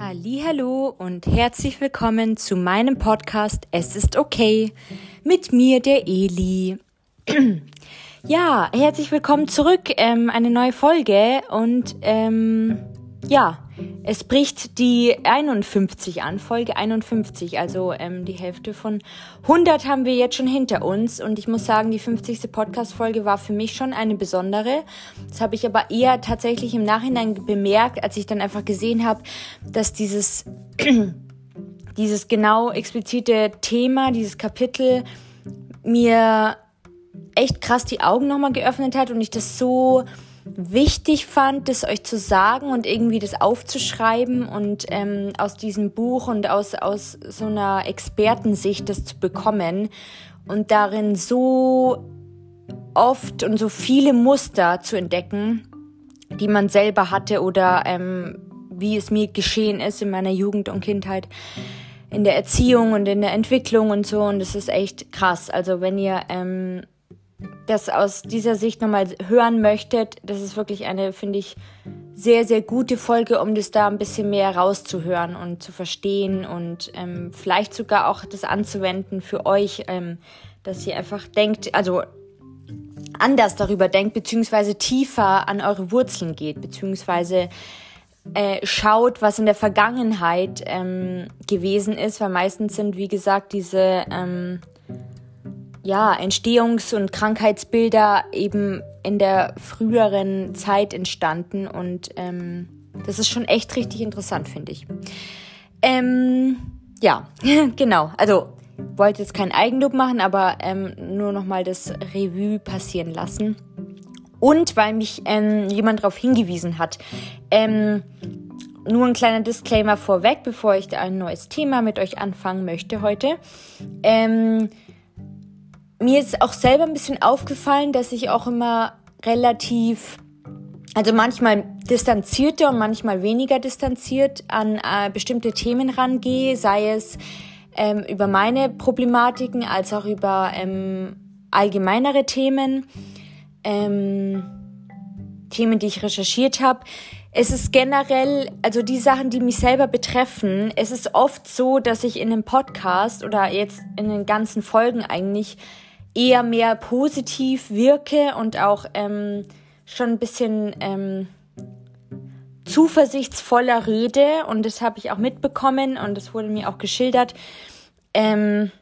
Hallo und herzlich willkommen zu meinem Podcast Es ist okay mit mir der Eli. ja, herzlich willkommen zurück, ähm, eine neue Folge und ähm, ja, es bricht die 51 an, Folge 51, also ähm, die Hälfte von 100 haben wir jetzt schon hinter uns und ich muss sagen, die 50. Podcast-Folge war für mich schon eine besondere. Das habe ich aber eher tatsächlich im Nachhinein bemerkt, als ich dann einfach gesehen habe, dass dieses, dieses genau explizite Thema, dieses Kapitel mir echt krass die Augen nochmal geöffnet hat und ich das so wichtig fand, das euch zu sagen und irgendwie das aufzuschreiben und ähm, aus diesem Buch und aus, aus so einer Expertensicht das zu bekommen und darin so oft und so viele Muster zu entdecken, die man selber hatte oder ähm, wie es mir geschehen ist in meiner Jugend und Kindheit in der Erziehung und in der Entwicklung und so und das ist echt krass. Also wenn ihr ähm, das aus dieser Sicht nochmal hören möchtet, das ist wirklich eine, finde ich, sehr, sehr gute Folge, um das da ein bisschen mehr rauszuhören und zu verstehen und ähm, vielleicht sogar auch das anzuwenden für euch, ähm, dass ihr einfach denkt, also anders darüber denkt, beziehungsweise tiefer an eure Wurzeln geht, beziehungsweise äh, schaut, was in der Vergangenheit ähm, gewesen ist, weil meistens sind, wie gesagt, diese ähm, ja, Entstehungs- und Krankheitsbilder eben in der früheren Zeit entstanden und ähm, das ist schon echt richtig interessant, finde ich. Ähm, ja, genau. Also wollte jetzt kein Eigenlob machen, aber ähm, nur nochmal das Revue passieren lassen. Und weil mich ähm, jemand darauf hingewiesen hat, ähm, nur ein kleiner Disclaimer vorweg, bevor ich ein neues Thema mit euch anfangen möchte heute. Ähm, mir ist auch selber ein bisschen aufgefallen, dass ich auch immer relativ, also manchmal distanzierter und manchmal weniger distanziert an äh, bestimmte Themen rangehe, sei es ähm, über meine Problematiken als auch über ähm, allgemeinere Themen, ähm, Themen, die ich recherchiert habe. Es ist generell, also die Sachen, die mich selber betreffen, es ist oft so, dass ich in einem Podcast oder jetzt in den ganzen Folgen eigentlich eher mehr positiv wirke und auch ähm, schon ein bisschen ähm, zuversichtsvoller rede. Und das habe ich auch mitbekommen und das wurde mir auch geschildert. Ähm,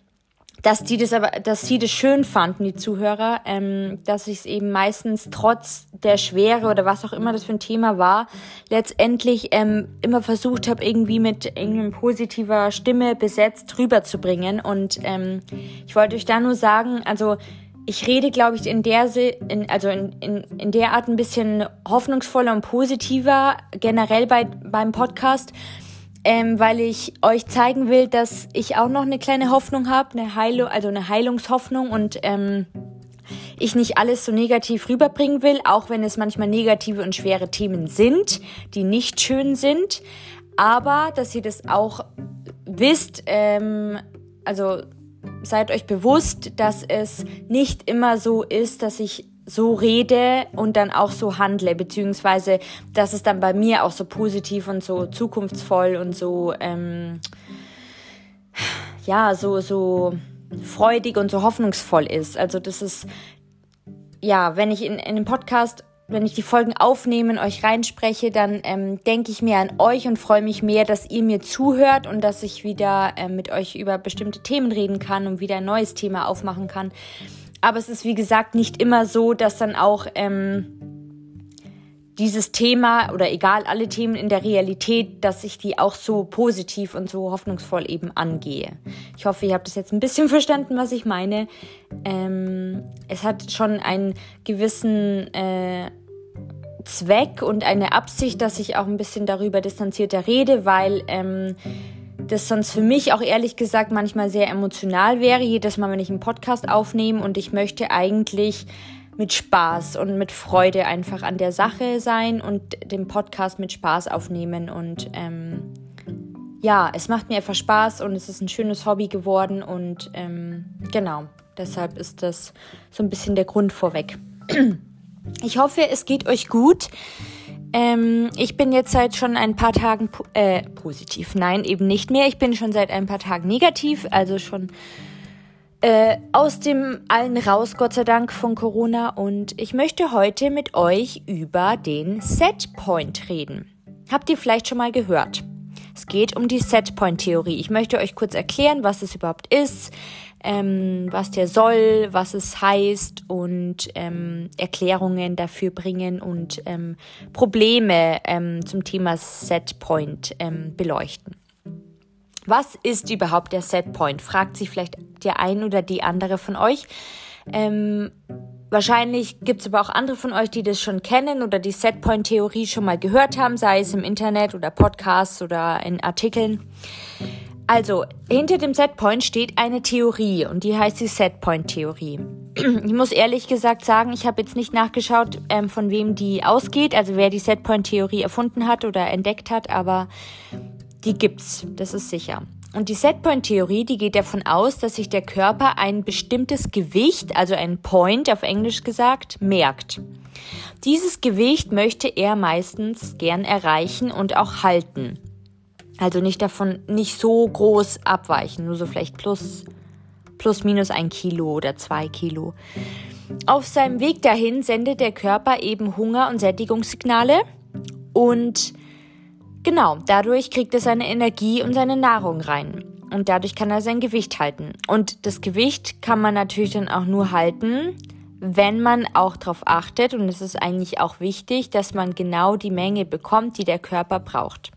dass die das aber, dass sie das schön fanden, die Zuhörer, ähm, dass ich es eben meistens trotz der Schwere oder was auch immer das für ein Thema war, letztendlich ähm, immer versucht habe, irgendwie mit irgendeinem positiver Stimme besetzt rüberzubringen. Und ähm, ich wollte euch da nur sagen, also ich rede, glaube ich, in der, in, also in, in, in der Art ein bisschen hoffnungsvoller und positiver generell bei, beim Podcast ähm, weil ich euch zeigen will, dass ich auch noch eine kleine Hoffnung habe, eine Heilung, also eine Heilungshoffnung und ähm, ich nicht alles so negativ rüberbringen will, auch wenn es manchmal negative und schwere Themen sind, die nicht schön sind, aber dass ihr das auch wisst, ähm, also seid euch bewusst, dass es nicht immer so ist, dass ich so rede und dann auch so handle, beziehungsweise dass es dann bei mir auch so positiv und so zukunftsvoll und so, ähm, ja, so, so freudig und so hoffnungsvoll ist. Also das ist, ja, wenn ich in, in dem Podcast, wenn ich die Folgen aufnehme und euch reinspreche, dann ähm, denke ich mehr an euch und freue mich mehr, dass ihr mir zuhört und dass ich wieder äh, mit euch über bestimmte Themen reden kann und wieder ein neues Thema aufmachen kann. Aber es ist, wie gesagt, nicht immer so, dass dann auch ähm, dieses Thema oder egal alle Themen in der Realität, dass ich die auch so positiv und so hoffnungsvoll eben angehe. Ich hoffe, ihr habt das jetzt ein bisschen verstanden, was ich meine. Ähm, es hat schon einen gewissen äh, Zweck und eine Absicht, dass ich auch ein bisschen darüber distanzierter rede, weil ähm, das sonst für mich auch ehrlich gesagt manchmal sehr emotional wäre, jedes Mal, wenn ich einen Podcast aufnehme und ich möchte eigentlich mit Spaß und mit Freude einfach an der Sache sein und den Podcast mit Spaß aufnehmen und ähm, ja, es macht mir einfach Spaß und es ist ein schönes Hobby geworden und ähm, genau, deshalb ist das so ein bisschen der Grund vorweg. Ich hoffe, es geht euch gut. Ähm, ich bin jetzt seit schon ein paar Tagen po äh, positiv. Nein, eben nicht mehr. Ich bin schon seit ein paar Tagen negativ, also schon äh, aus dem allen raus, Gott sei Dank, von Corona. Und ich möchte heute mit euch über den Setpoint reden. Habt ihr vielleicht schon mal gehört? Es geht um die Setpoint-Theorie. Ich möchte euch kurz erklären, was es überhaupt ist, ähm, was der soll, was es heißt und ähm, Erklärungen dafür bringen und ähm, Probleme ähm, zum Thema Setpoint ähm, beleuchten. Was ist überhaupt der Setpoint? Fragt sich vielleicht der ein oder die andere von euch. Ähm, Wahrscheinlich gibt es aber auch andere von euch, die das schon kennen oder die Setpoint-Theorie schon mal gehört haben, sei es im Internet oder Podcasts oder in Artikeln. Also, hinter dem Setpoint steht eine Theorie und die heißt die Setpoint-Theorie. Ich muss ehrlich gesagt sagen, ich habe jetzt nicht nachgeschaut, ähm, von wem die ausgeht, also wer die Setpoint-Theorie erfunden hat oder entdeckt hat, aber die gibt's, das ist sicher. Und die Setpoint-Theorie, die geht davon aus, dass sich der Körper ein bestimmtes Gewicht, also ein Point auf Englisch gesagt, merkt. Dieses Gewicht möchte er meistens gern erreichen und auch halten. Also nicht davon, nicht so groß abweichen, nur so vielleicht plus, plus minus ein Kilo oder zwei Kilo. Auf seinem Weg dahin sendet der Körper eben Hunger- und Sättigungssignale und Genau, dadurch kriegt er seine Energie und seine Nahrung rein. Und dadurch kann er sein Gewicht halten. Und das Gewicht kann man natürlich dann auch nur halten, wenn man auch darauf achtet, und es ist eigentlich auch wichtig, dass man genau die Menge bekommt, die der Körper braucht.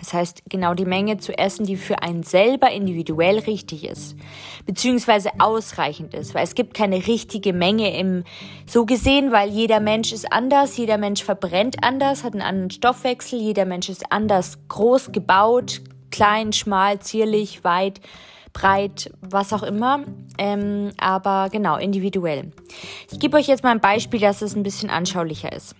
Das heißt, genau die Menge zu essen, die für einen selber individuell richtig ist, beziehungsweise ausreichend ist, weil es gibt keine richtige Menge im, so gesehen, weil jeder Mensch ist anders, jeder Mensch verbrennt anders, hat einen anderen Stoffwechsel, jeder Mensch ist anders groß gebaut, klein, schmal, zierlich, weit, breit, was auch immer, ähm, aber genau, individuell. Ich gebe euch jetzt mal ein Beispiel, dass es ein bisschen anschaulicher ist.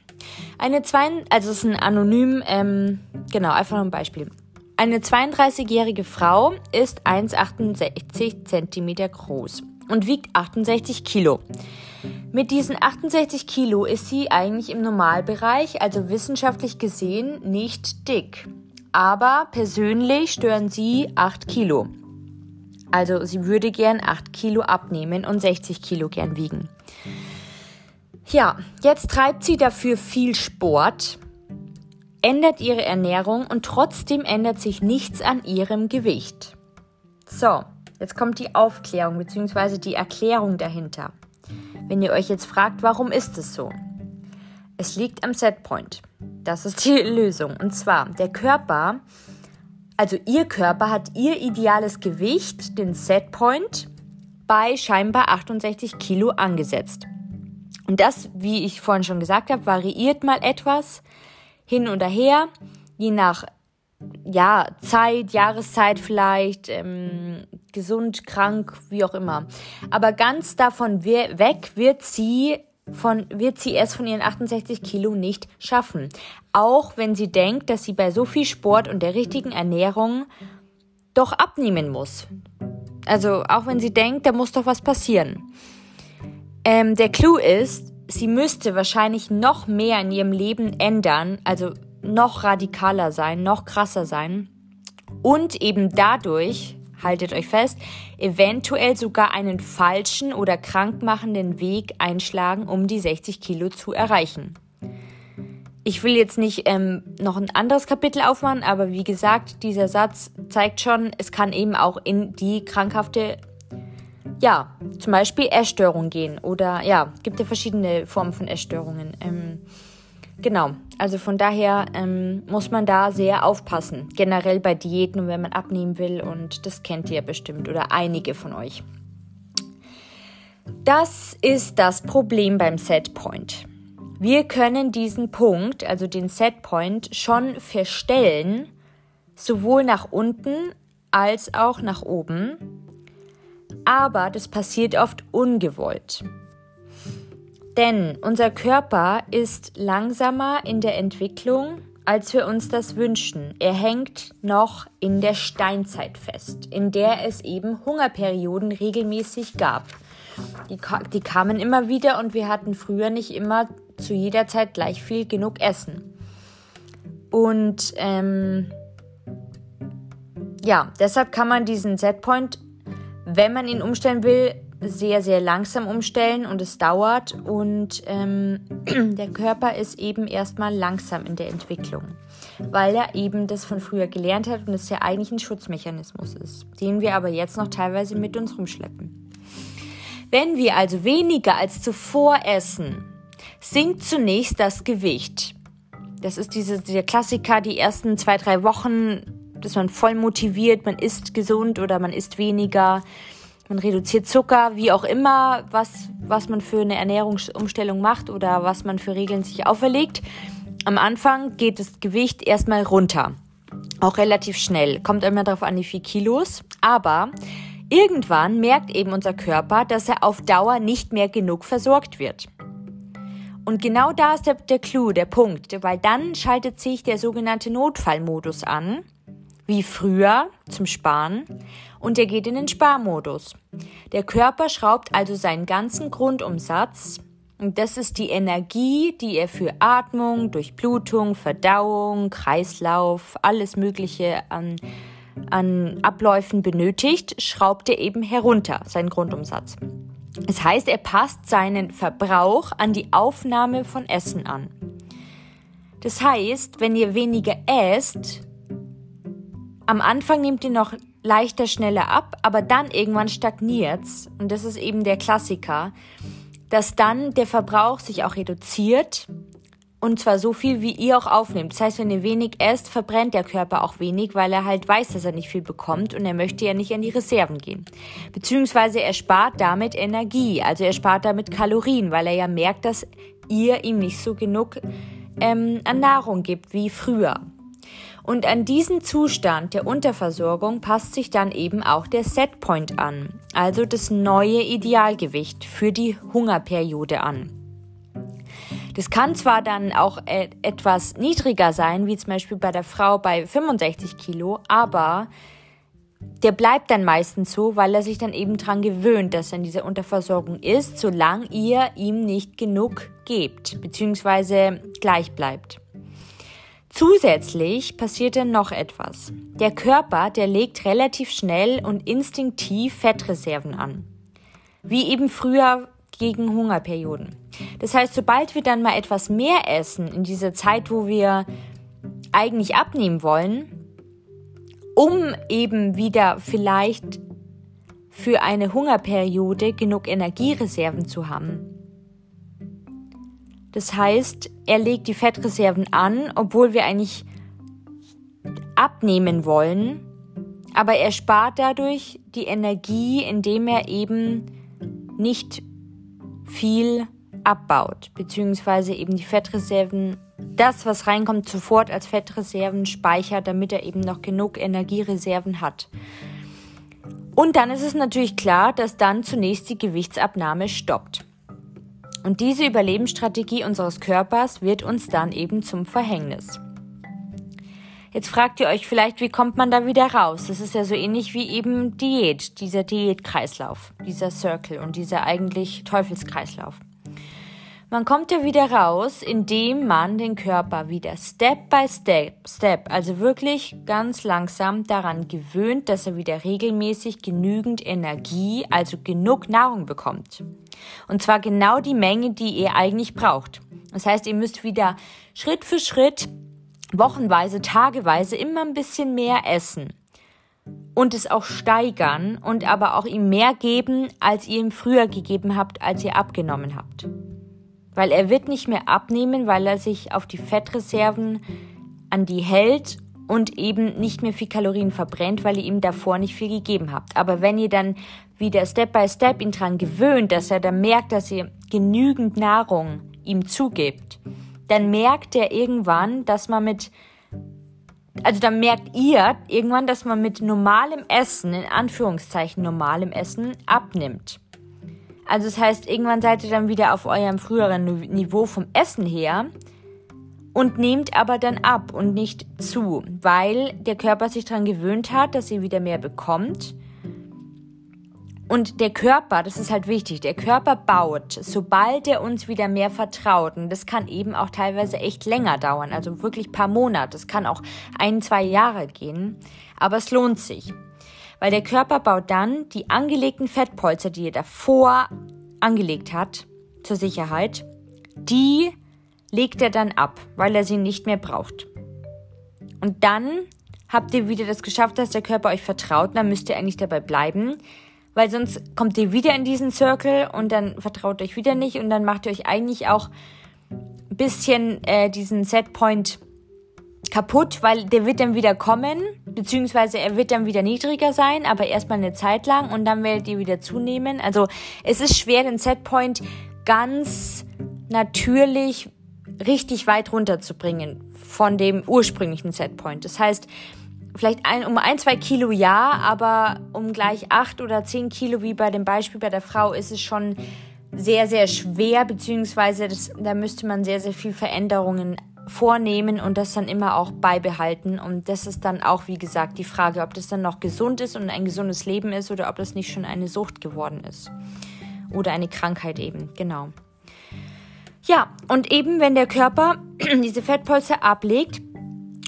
Eine zwei, also es ist ein anonym, ähm, genau, einfach nur ein Beispiel. Eine 32-jährige Frau ist 1,68 Zentimeter groß und wiegt 68 Kilo. Mit diesen 68 Kilo ist sie eigentlich im Normalbereich, also wissenschaftlich gesehen, nicht dick. Aber persönlich stören sie 8 Kilo. Also sie würde gern 8 Kilo abnehmen und 60 Kilo gern wiegen. Ja, jetzt treibt sie dafür viel Sport, ändert ihre Ernährung und trotzdem ändert sich nichts an ihrem Gewicht. So, jetzt kommt die Aufklärung bzw. die Erklärung dahinter. Wenn ihr euch jetzt fragt, warum ist es so? Es liegt am Setpoint. Das ist die Lösung. Und zwar, der Körper, also ihr Körper hat ihr ideales Gewicht, den Setpoint, bei scheinbar 68 Kilo angesetzt. Und das, wie ich vorhin schon gesagt habe, variiert mal etwas hin und her, je nach ja, Zeit, Jahreszeit vielleicht, ähm, gesund, krank, wie auch immer. Aber ganz davon weg wird sie von, wird sie es von ihren 68 Kilo nicht schaffen. Auch wenn sie denkt, dass sie bei so viel Sport und der richtigen Ernährung doch abnehmen muss. Also auch wenn sie denkt, da muss doch was passieren. Ähm, der Clou ist, sie müsste wahrscheinlich noch mehr in ihrem Leben ändern, also noch radikaler sein, noch krasser sein und eben dadurch, haltet euch fest, eventuell sogar einen falschen oder krankmachenden Weg einschlagen, um die 60 Kilo zu erreichen. Ich will jetzt nicht ähm, noch ein anderes Kapitel aufmachen, aber wie gesagt, dieser Satz zeigt schon, es kann eben auch in die krankhafte ja, zum Beispiel Essstörungen gehen oder ja, gibt ja verschiedene Formen von Essstörungen. Ähm, genau, also von daher ähm, muss man da sehr aufpassen, generell bei Diäten und wenn man abnehmen will und das kennt ihr bestimmt oder einige von euch. Das ist das Problem beim Setpoint. Wir können diesen Punkt, also den Setpoint, schon verstellen, sowohl nach unten als auch nach oben aber das passiert oft ungewollt. Denn unser Körper ist langsamer in der Entwicklung, als wir uns das wünschen. Er hängt noch in der Steinzeit fest, in der es eben Hungerperioden regelmäßig gab. Die, die, kamen immer wieder und wir hatten früher nicht immer zu jeder Zeit gleich viel genug Essen. Und ähm, ja, deshalb kann man diesen Setpoint, wenn man ihn umstellen will, sehr, sehr langsam umstellen und es dauert und ähm, der Körper ist eben erstmal langsam in der Entwicklung, weil er eben das von früher gelernt hat und es ja eigentlich ein Schutzmechanismus ist, den wir aber jetzt noch teilweise mit uns rumschleppen. Wenn wir also weniger als zuvor essen, sinkt zunächst das Gewicht. Das ist diese, dieser Klassiker, die ersten zwei, drei Wochen, dass man voll motiviert, man isst gesund oder man isst weniger man reduziert Zucker, wie auch immer, was, was man für eine Ernährungsumstellung macht oder was man für Regeln sich auferlegt. Am Anfang geht das Gewicht erstmal runter. Auch relativ schnell. Kommt immer darauf an, wie viel Kilos. Aber irgendwann merkt eben unser Körper, dass er auf Dauer nicht mehr genug versorgt wird. Und genau da ist der, der Clou, der Punkt, weil dann schaltet sich der sogenannte Notfallmodus an, wie früher zum Sparen und er geht in den Sparmodus. Der Körper schraubt also seinen ganzen Grundumsatz und das ist die Energie, die er für Atmung, Durchblutung, Verdauung, Kreislauf, alles Mögliche an, an Abläufen benötigt, schraubt er eben herunter, seinen Grundumsatz. Das heißt, er passt seinen Verbrauch an die Aufnahme von Essen an. Das heißt, wenn ihr weniger esst, am Anfang nehmt ihr noch leichter, schneller ab, aber dann irgendwann stagniert's. Und das ist eben der Klassiker, dass dann der Verbrauch sich auch reduziert. Und zwar so viel, wie ihr auch aufnehmt. Das heißt, wenn ihr wenig esst, verbrennt der Körper auch wenig, weil er halt weiß, dass er nicht viel bekommt und er möchte ja nicht an die Reserven gehen. Beziehungsweise er spart damit Energie, also er spart damit Kalorien, weil er ja merkt, dass ihr ihm nicht so genug ähm, an Nahrung gibt wie früher. Und an diesen Zustand der Unterversorgung passt sich dann eben auch der Setpoint an, also das neue Idealgewicht für die Hungerperiode an. Das kann zwar dann auch e etwas niedriger sein, wie zum Beispiel bei der Frau bei 65 Kilo, aber der bleibt dann meistens so, weil er sich dann eben dran gewöhnt, dass er in dieser Unterversorgung ist, solange ihr ihm nicht genug gebt, beziehungsweise gleich bleibt. Zusätzlich passiert dann noch etwas. Der Körper, der legt relativ schnell und instinktiv Fettreserven an. Wie eben früher gegen Hungerperioden. Das heißt, sobald wir dann mal etwas mehr essen in dieser Zeit, wo wir eigentlich abnehmen wollen, um eben wieder vielleicht für eine Hungerperiode genug Energiereserven zu haben, das heißt, er legt die Fettreserven an, obwohl wir eigentlich abnehmen wollen, aber er spart dadurch die Energie, indem er eben nicht viel abbaut, beziehungsweise eben die Fettreserven, das, was reinkommt, sofort als Fettreserven speichert, damit er eben noch genug Energiereserven hat. Und dann ist es natürlich klar, dass dann zunächst die Gewichtsabnahme stoppt. Und diese Überlebensstrategie unseres Körpers wird uns dann eben zum Verhängnis. Jetzt fragt ihr euch vielleicht, wie kommt man da wieder raus? Das ist ja so ähnlich wie eben Diät, dieser Diätkreislauf, dieser Circle und dieser eigentlich Teufelskreislauf. Man kommt ja wieder raus, indem man den Körper wieder Step by Step, Step, also wirklich ganz langsam daran gewöhnt, dass er wieder regelmäßig genügend Energie, also genug Nahrung bekommt. Und zwar genau die Menge, die ihr eigentlich braucht. Das heißt, ihr müsst wieder Schritt für Schritt, wochenweise, tageweise immer ein bisschen mehr essen und es auch steigern und aber auch ihm mehr geben, als ihr ihm früher gegeben habt, als ihr abgenommen habt. Weil er wird nicht mehr abnehmen, weil er sich auf die Fettreserven an die hält und eben nicht mehr viel Kalorien verbrennt, weil ihr ihm davor nicht viel gegeben habt. Aber wenn ihr dann wieder Step by Step ihn dran gewöhnt, dass er dann merkt, dass ihr genügend Nahrung ihm zugibt, dann merkt er irgendwann, dass man mit also dann merkt ihr irgendwann, dass man mit normalem Essen, in Anführungszeichen normalem Essen, abnimmt. Also das heißt, irgendwann seid ihr dann wieder auf eurem früheren Niveau vom Essen her und nehmt aber dann ab und nicht zu, weil der Körper sich daran gewöhnt hat, dass ihr wieder mehr bekommt Und der Körper, das ist halt wichtig, der Körper baut, sobald er uns wieder mehr vertraut. Und das kann eben auch teilweise echt länger dauern, also wirklich paar Monate. Das kann auch ein, zwei Jahre gehen. Aber es lohnt sich. Weil der Körper baut dann die angelegten Fettpolster, die er davor angelegt hat, zur Sicherheit, die legt er dann ab, weil er sie nicht mehr braucht. Und dann habt ihr wieder das geschafft, dass der Körper euch vertraut, dann müsst ihr eigentlich dabei bleiben weil sonst kommt ihr wieder in diesen Circle und dann vertraut euch wieder nicht und dann macht ihr euch eigentlich auch ein bisschen äh, diesen Setpoint kaputt, weil der wird dann wieder kommen, beziehungsweise er wird dann wieder niedriger sein, aber erstmal eine Zeit lang und dann werdet ihr wieder zunehmen. Also es ist schwer, den Setpoint ganz natürlich richtig weit runterzubringen von dem ursprünglichen Setpoint. Das heißt, vielleicht ein, um ein, zwei Kilo ja, aber um gleich acht oder zehn Kilo wie bei dem Beispiel bei der Frau ist es schon sehr, sehr schwer, beziehungsweise das, da müsste man sehr, sehr viel Veränderungen vornehmen und das dann immer auch beibehalten. Und das ist dann auch, wie gesagt, die Frage, ob das dann noch gesund ist und ein gesundes Leben ist oder ob das nicht schon eine Sucht geworden ist. Oder eine Krankheit eben, genau. Ja, und eben wenn der Körper diese Fettpolster ablegt,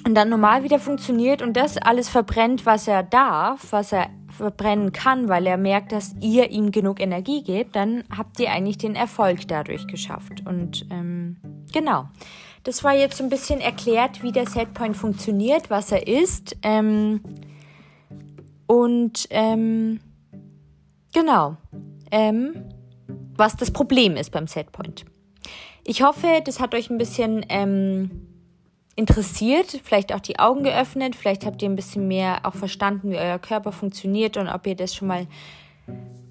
und dann normal wieder funktioniert und das alles verbrennt, was er darf, was er verbrennen kann, weil er merkt, dass ihr ihm genug Energie gebt, dann habt ihr eigentlich den Erfolg dadurch geschafft. Und ähm, genau, das war jetzt so ein bisschen erklärt, wie der Setpoint funktioniert, was er ist. Ähm, und ähm, genau, ähm, was das Problem ist beim Setpoint. Ich hoffe, das hat euch ein bisschen ähm, interessiert, vielleicht auch die Augen geöffnet, vielleicht habt ihr ein bisschen mehr auch verstanden, wie euer Körper funktioniert und ob ihr das schon mal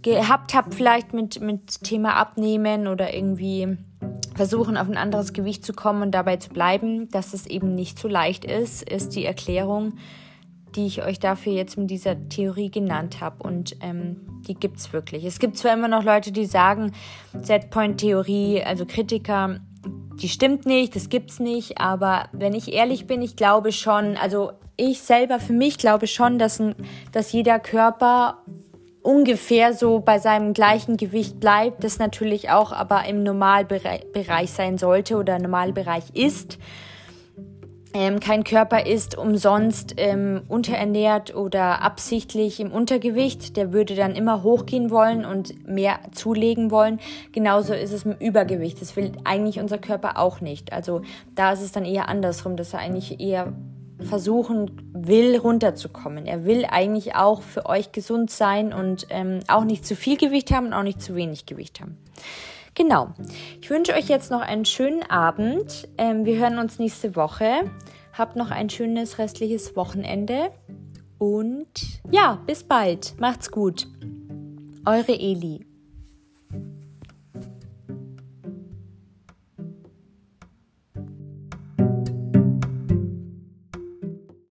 gehabt habt, vielleicht mit, mit Thema Abnehmen oder irgendwie versuchen, auf ein anderes Gewicht zu kommen und dabei zu bleiben, dass es eben nicht so leicht ist, ist die Erklärung, die ich euch dafür jetzt mit dieser Theorie genannt habe. Und ähm, die es wirklich. Es gibt zwar immer noch Leute, die sagen, Setpoint-Theorie, also Kritiker, die stimmt nicht, das gibt's nicht, aber wenn ich ehrlich bin, ich glaube schon, also ich selber für mich glaube schon, dass, ein, dass jeder Körper ungefähr so bei seinem gleichen Gewicht bleibt, das natürlich auch aber im Normalbereich sein sollte oder Normalbereich ist ähm, kein Körper ist umsonst ähm, unterernährt oder absichtlich im Untergewicht. Der würde dann immer hochgehen wollen und mehr zulegen wollen. Genauso ist es mit Übergewicht. Das will eigentlich unser Körper auch nicht. Also da ist es dann eher andersrum, dass er eigentlich eher versuchen will, runterzukommen. Er will eigentlich auch für euch gesund sein und ähm, auch nicht zu viel Gewicht haben und auch nicht zu wenig Gewicht haben. Genau. Ich wünsche euch jetzt noch einen schönen Abend. Ähm, wir hören uns nächste Woche. Habt noch ein schönes restliches Wochenende. Und ja, bis bald. Macht's gut. Eure Eli.